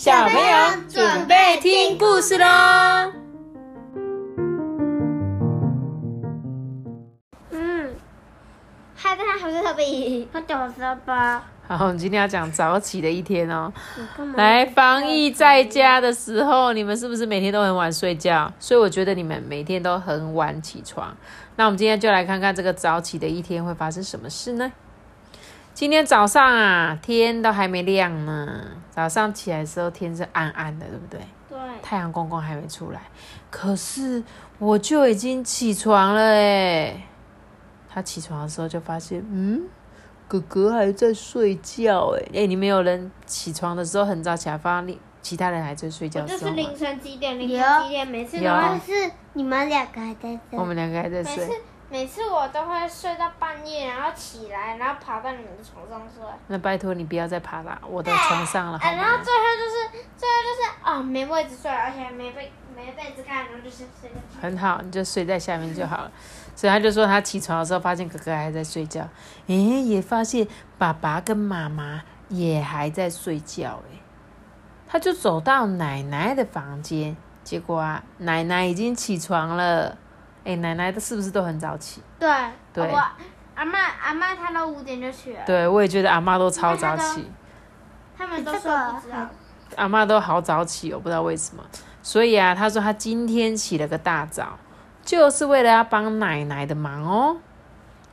小朋友准备听故事喽！嗯，嗨，大家好，我是特比，我九十八。好，我们今天要讲早起的一天哦。来，防疫在家的时候，你们是不是每天都很晚睡觉？所以我觉得你们每天都很晚起床。那我们今天就来看看这个早起的一天会发生什么事呢？今天早上啊，天都还没亮呢。早上起来的时候，天是暗暗的，对不对？对，太阳公公还没出来，可是我就已经起床了哎。他起床的时候就发现，嗯，哥哥还在睡觉哎哎，你们有人起床的时候很早起来，发现其他人还在睡觉我的时候吗？就是凌晨几点？凌晨几点？每次都是你们两个还在睡我们两个还在睡，每次我都会睡到半夜，然后起来，然后爬到你们的床上睡。那拜托你不要再爬到我的床上了好啊，然后吗？最后就是最后就是啊、没位置睡，而且没被没被子盖，然后就是睡在很好，你就睡在下面就好了。所以他就说他起床的时候发现哥哥还在睡觉，诶，也发现爸爸跟妈妈也还在睡觉，诶，他就走到奶奶的房间，结果啊，奶奶已经起床了。诶，奶奶的是不是都很早起？对对我阿妈阿妈她都五点就起了，对，我也觉得阿妈都超早起。他们都说不知道。阿妈都好早起哦，我不知道为什么。所以啊，她说她今天起了个大早，就是为了要帮奶奶的忙哦。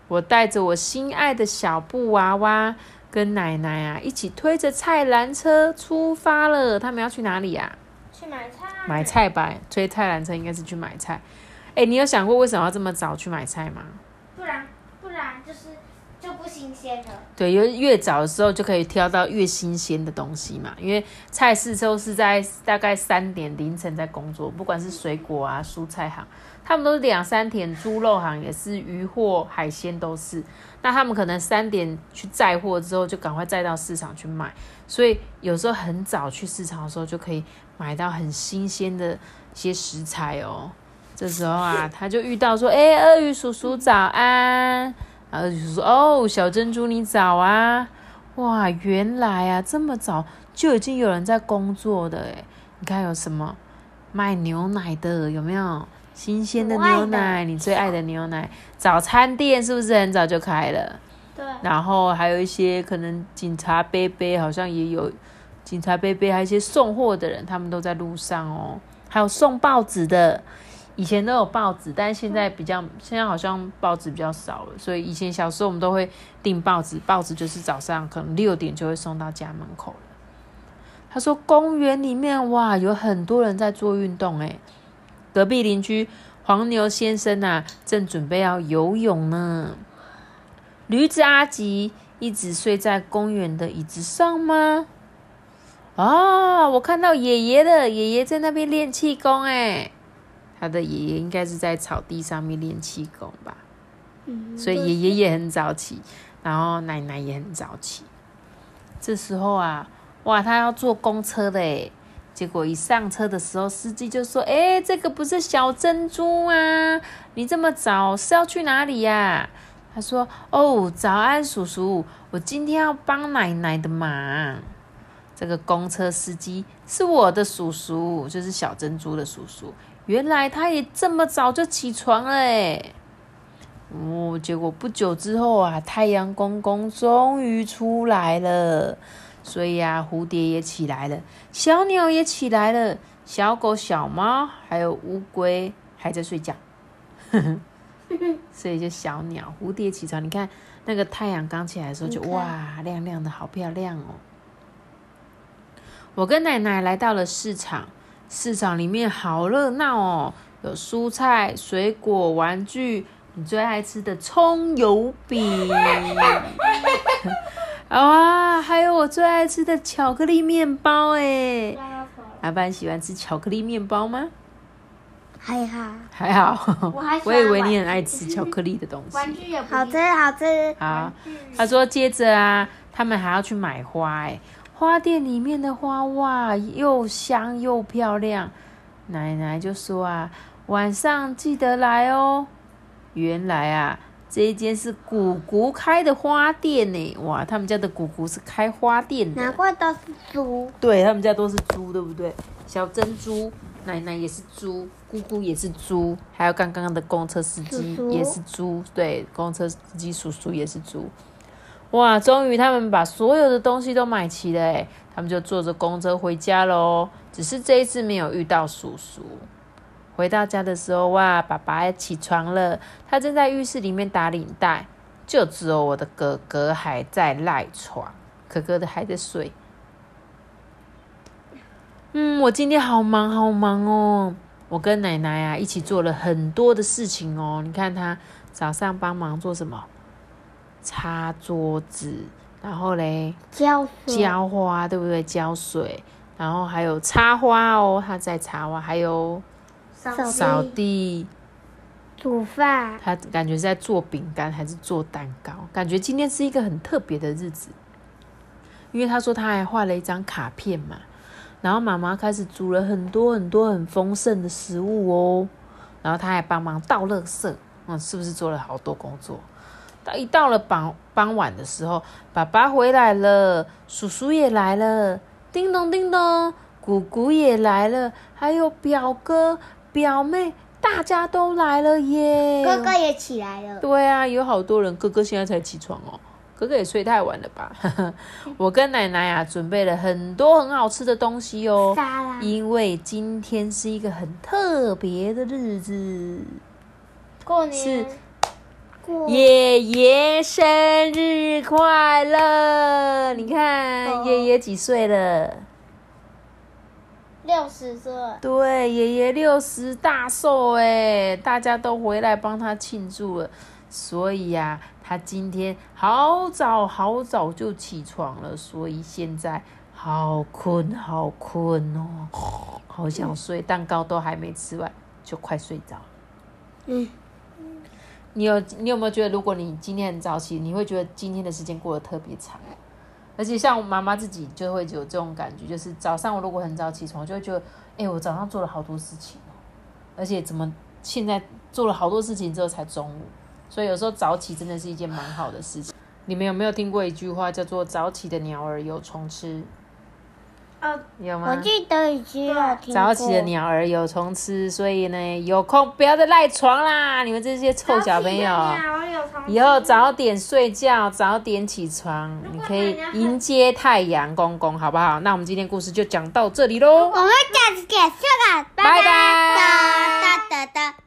我带着我心爱的小布娃娃跟奶奶啊一起推着菜篮车出发了。他们要去哪里呀、去买菜，买菜吧，推菜篮车应该是去买菜。哎，你有想过为什么要这么早去买菜吗？不然不然就是就不新鲜了。对，因为越早的时候就可以挑到越新鲜的东西嘛。因为菜市都是在大概三点凌晨在工作，不管是水果啊、蔬菜行，他们都是两三点；猪肉行也是，鱼货、海鲜都是。那他们可能三点去载货之后，就赶快载到市场去卖。所以有时候很早去市场的时候，就可以买到很新鲜的一些食材哦。这时候啊，他就遇到说：“哎、鳄鱼叔叔早安。”然后就说：“哦，小珍珠你早啊！哇，原来啊这么早就已经有人在工作的诶你看有什么卖牛奶的有没有？新鲜的牛奶，你最爱的牛奶。早餐店是不是很早就开了？对，然后还有一些可能警察杯杯好像也有警察杯杯，还有一些送货的人，他们都在路上哦。还有送报纸的，以前都有报纸，但是现在比较现在好像报纸比较少了，所以以前小时候我们都会订报纸，报纸就是早上可能六点就会送到家门口了。他说公园里面哇有很多人在做运动诶，隔壁邻居黄牛先生啊正准备要游泳呢。驴子阿吉一直睡在公园的椅子上吗？哦，我看到爷爷了，爷爷在那边练气功哎。他的爷爷应该是在草地上面练气功吧，嗯所以爷爷也很早起，然后奶奶也很早起。这时候啊，哇，他要坐公车的哎，结果一上车的时候，司机就说：“哎，这个不是小珍珠啊，你这么早是要去哪里呀、他说：“哦，早安，叔叔，我今天要帮奶奶的忙。”这个公车司机是我的叔叔，就是小珍珠的叔叔。原来他也这么早就起床了诶！哦，结果不久之后啊，太阳公公终于出来了，所以啊，蝴蝶也起来了，小鸟也起来了，小狗、小猫还有乌龟还在睡觉。所以就小鸟、蝴蝶起床，你看那个太阳刚起来的时候就哇亮亮的，好漂亮哦！我跟奶奶来到了市场，市场里面好热闹哦，有蔬菜、水果、玩具，你最爱吃的葱油饼，啊，还有我最爱吃的巧克力面包哎！阿班喜欢吃巧克力面包吗？还好，还好，我还我以为你很爱吃巧克力的东西。玩具也好吃好吃。好，他说接着啊，他们还要去买花哎，花店里面的花哇，又香又漂亮。奶奶就说啊，晚上记得来哦。原来啊，这一间是姑姑开的花店呢，哇，他们家的姑姑是开花店的，难怪都是猪。对他们家都是猪，对不对？小珍珠奶奶也是猪，姑姑也是猪，还有刚刚的公车司机也是猪，对，公车司机叔叔也是猪。哇，终于他们把所有的东西都买齐了，哎，他们就坐着公车回家喽。只是这一次没有遇到叔叔。回到家的时候，哇，爸爸起床了，他正在浴室里面打领带，就只有我的哥哥还在赖床，哥哥的还在睡。嗯，我今天好忙好忙哦，我跟奶奶啊一起做了很多的事情哦。你看他早上帮忙做什么？擦桌子，然后嘞浇水。浇花，对不对？浇水，然后还有插花哦，他在插花，还有扫。地。煮饭。他感觉是在做饼干还是做蛋糕？感觉今天是一个很特别的日子，因为他说他还画了一张卡片嘛，然后妈妈开始煮了很多很多很丰盛的食物哦，然后他还帮忙倒垃圾，嗯，是不是做了好多工作？到一到了傍傍晚的时候，爸爸回来了，叔叔也来了，叮咚叮咚，姑姑也来了，还有表哥、表妹，大家都来了耶！哥哥也起来了。对啊，有好多人，哥哥现在才起床哦，哥哥也睡太晚了吧？我跟奶奶啊准备了很多很好吃的东西哦，因为今天是一个很特别的日子，过年过爷爷生日快乐！你看哦爷爷几岁了？六十岁，对，爷爷六十大寿哎，大家都回来帮他庆祝了，所以呀、他今天好早好早就起床了，所以现在好困好困哦，好想睡，蛋糕都还没吃完就快睡着。嗯，你有你有没有觉得，如果你今天很早起，你会觉得今天的时间过得特别长？而且像我妈妈自己就会有这种感觉，就是早上我如果很早起床，就会觉得，哎、我早上做了好多事情哦，而且怎么现在做了好多事情之后才中午，所以有时候早起真的是一件蛮好的事情。你们有没有听过一句话叫做“早起的鸟儿有虫吃哦，”？有吗？我记得已经有听过。早起的鸟儿有虫吃，所以呢，有空不要再赖床啦！你们这些臭小朋友。以后早点睡觉，早点起床，你可以迎接太阳公公，好不好？那我们今天故事就讲到这里喽，我们下次见，拜拜哒哒哒哒。